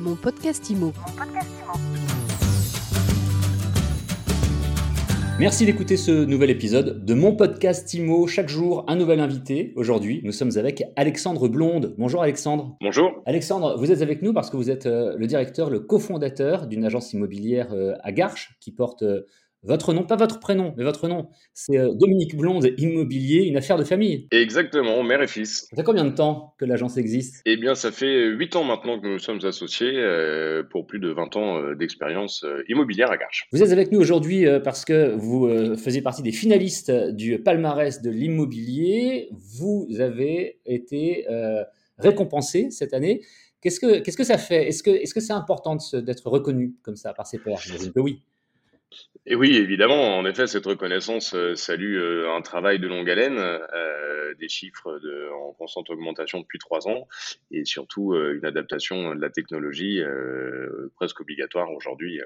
Mon podcast IMO. Merci d'écouter ce nouvel épisode de mon podcast IMO. Chaque jour, un nouvel invité. Aujourd'hui, nous sommes avec Alexandre Blonde. Bonjour Alexandre. Bonjour. Alexandre, vous êtes avec nous parce que vous êtes euh, le directeur, le cofondateur d'une agence immobilière euh, à Garches qui porte euh, votre nom, pas votre prénom, mais votre nom. C'est euh, Dominique Blonde Immobilier, une affaire de famille. Exactement, mère et fils. Ça fait combien de temps que l'agence existe? Eh bien, ça fait 8 ans maintenant que nous sommes associés euh, pour plus de 20 ans euh, d'expérience euh, immobilière à Garches. Vous êtes avec nous aujourd'hui euh, parce que vous euh, faisiez partie des finalistes du palmarès de l'immobilier. Vous avez été euh, récompensé cette année. Qu'est-ce que, qu'est-ce que ça fait? Est-ce que, est-ce que c'est important d'être reconnu comme ça par ses pairs? J'imagine que oui. Et oui, évidemment, en effet, cette reconnaissance euh, salue euh, un travail de longue haleine, euh, des chiffres en constante augmentation depuis 3 ans, et surtout une adaptation de la technologie presque obligatoire aujourd'hui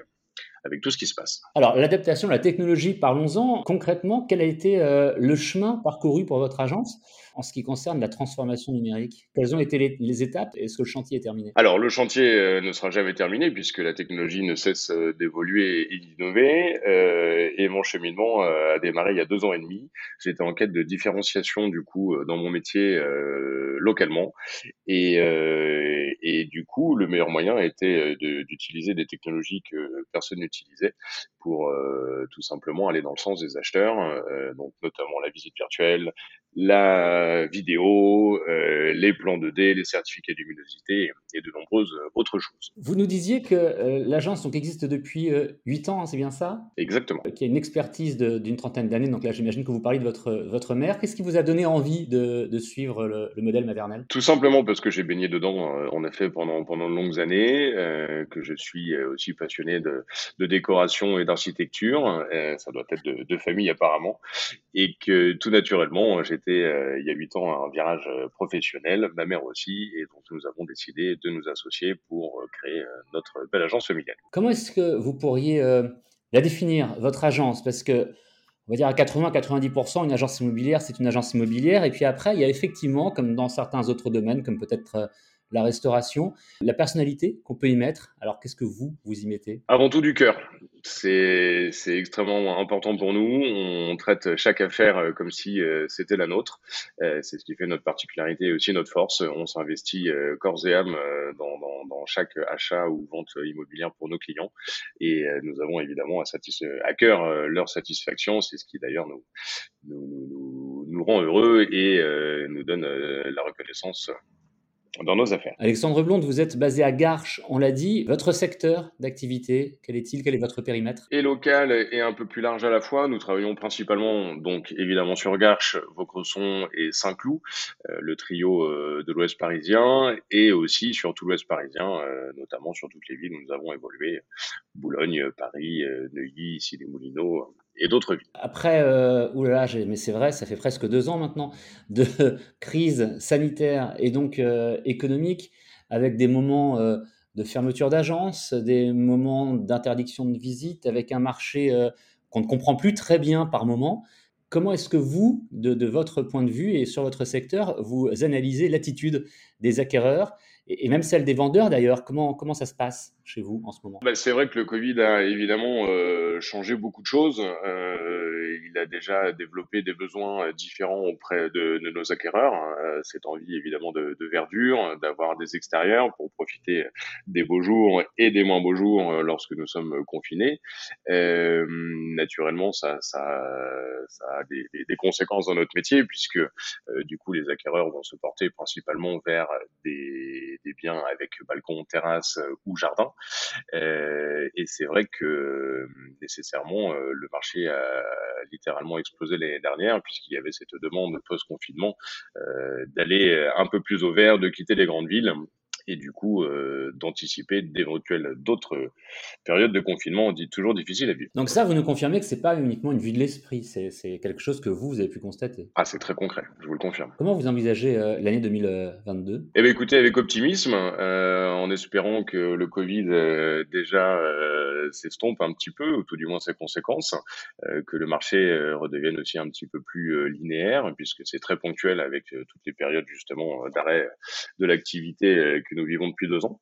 avec tout ce qui se passe. Alors, l'adaptation, la technologie, parlons-en. Concrètement, quel a été euh, le chemin parcouru pour votre agence en ce qui concerne la transformation numérique? Quelles ont été les, les étapes? Est-ce que le chantier est terminé? Alors, le chantier euh, ne sera jamais terminé puisque la technologie ne cesse euh, d'évoluer et d'innover. euh, et mon cheminement a démarré il y a deux ans et demi. J'étais en quête de différenciation du coup dans mon métier localement. Et, et du coup, le meilleur moyen était de- d'utiliser des technologies que personne n'utilisait pour euh, tout simplement aller dans le sens des acheteurs, euh, donc notamment la visite virtuelle, la vidéo, euh, les plans 2D, les certificats de luminosité et de nombreuses autres choses. Vous nous disiez que l'agence donc, existe depuis euh, 8 ans, hein, c'est bien ça? Exactement. Qui a une expertise de- d'une trentaine d'années. Donc là, j'imagine que vous parlez de votre, votre mère. Qu'est-ce qui vous a donné envie de, de suivre le, le modèle maternel? Tout simplement parce que j'ai baigné dedans, en effet, pendant, pendant de longues années, que je suis aussi passionné de, de décoration et euh, ça doit être de, famille apparemment. Et que tout naturellement, j'étais euh, il y a huit ans à un virage euh, professionnel, ma mère aussi, et donc nous avons décidé de nous associer pour créer notre belle agence familiale. Comment est-ce que vous pourriez la définir, votre agence? Parce que, on va dire à 80-90%, une agence immobilière, c'est une agence immobilière. Et puis après, il y a effectivement, comme dans certains autres domaines, comme peut-être la restauration, la personnalité qu'on peut y mettre. Alors, qu'est-ce que vous, vous y mettez? Avant tout du cœur. C'est extrêmement important pour nous. On traite chaque affaire euh, comme si euh, c'était la nôtre. Euh, c'est ce qui fait notre particularité et aussi notre force. On s'investit corps et âme dans, dans, dans chaque achat ou vente immobilière pour nos clients. Et nous avons évidemment à, à cœur leur satisfaction. C'est ce qui d'ailleurs nous, nous, nous, rend heureux et nous donne la reconnaissance dans nos affaires. Alexandre Blonde, vous êtes basé à Garches, on l'a dit. Votre secteur d'activité, quel est-il? Quel est votre périmètre? Et local et un peu plus large à la fois. Nous travaillons principalement, donc évidemment sur Garches, Vaucresson et Saint-Cloud, euh, le trio euh, de l'Ouest parisien, et aussi sur tout l'Ouest parisien, euh, notamment sur toutes les villes où nous avons évolué, Boulogne, Paris, euh, Neuilly, ici les Moulineaux et d'autres villes. Après, euh, oulala, mais c'est vrai, ça fait presque deux ans maintenant de crise sanitaire et donc euh, économique, avec des moments euh, de fermeture d'agences, des moments d'interdiction de visite, avec un marché qu'on ne comprend plus très bien par moment. Comment est-ce que vous, de, votre point de vue et sur votre secteur, vous analysez l'attitude des acquéreurs et, même celle des vendeurs d'ailleurs? Comment, comment ça se passe chez vous en ce moment? Bah, c'est vrai que le Covid a évidemment euh, changé beaucoup de choses. Euh, il a déjà développé des besoins différents auprès de, nos acquéreurs. Euh, cette envie évidemment de, verdure, d'avoir des extérieurs pour profiter des beaux jours et des moins beaux jours lorsque nous sommes confinés. Naturellement, ça, ça, ça a des, conséquences dans notre métier puisque euh, du coup les acquéreurs vont se porter principalement vers des, des biens avec balcon, terrasse euh, ou jardin. Euh, et c'est vrai que nécessairement le marché a littéralement explosé l'année dernière puisqu'il y avait cette demande post-confinement d'aller un peu plus au vert, de quitter les grandes villes et du coup euh, d'anticiper d'éventuelles d'autres périodes de confinement dit toujours difficiles à vivre. Donc ça, vous nous confirmez que c'est pas uniquement une vue de l'esprit, c'est c'est quelque chose que vous, vous avez pu constater. Ah, c'est très concret, je vous le confirme. Comment vous envisagez euh, l'année 2022 Eh bien, écoutez, avec optimisme, euh, en espérant que le Covid euh, déjà euh, s'estompe un petit peu, ou tout du moins ses conséquences, euh, que le marché euh, redevienne aussi un petit peu plus euh, linéaire, puisque c'est très ponctuel avec euh, toutes les périodes justement euh, d'arrêt de l'activité euh, que nous vivons depuis deux ans.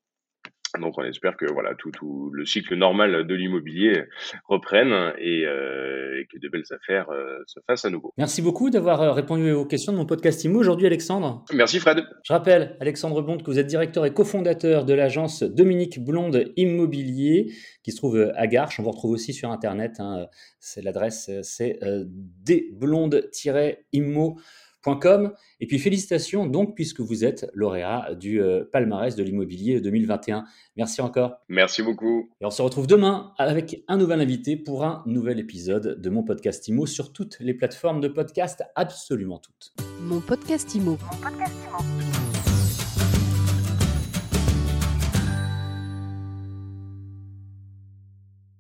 Donc on espère que voilà tout, tout le cycle normal de l'immobilier reprenne et, euh, et, que de belles affaires euh, se fassent à nouveau. Merci beaucoup d'avoir euh, répondu aux questions de mon podcast IMO aujourd'hui Alexandre. Merci Fred. Je rappelle Alexandre Blonde que vous êtes directeur et cofondateur de l'agence Dominique Blonde Immobilier qui se trouve à Garches. On vous retrouve aussi sur internet. Hein. C'est l'adresse c'est euh, et puis félicitations donc puisque vous êtes lauréat du euh, palmarès de l'immobilier 2021. Merci encore. Merci beaucoup. Et on se retrouve demain avec un nouvel invité pour un nouvel épisode de mon podcast IMO sur toutes les plateformes de podcast, absolument toutes. Mon podcast IMO. Mon podcast IMO.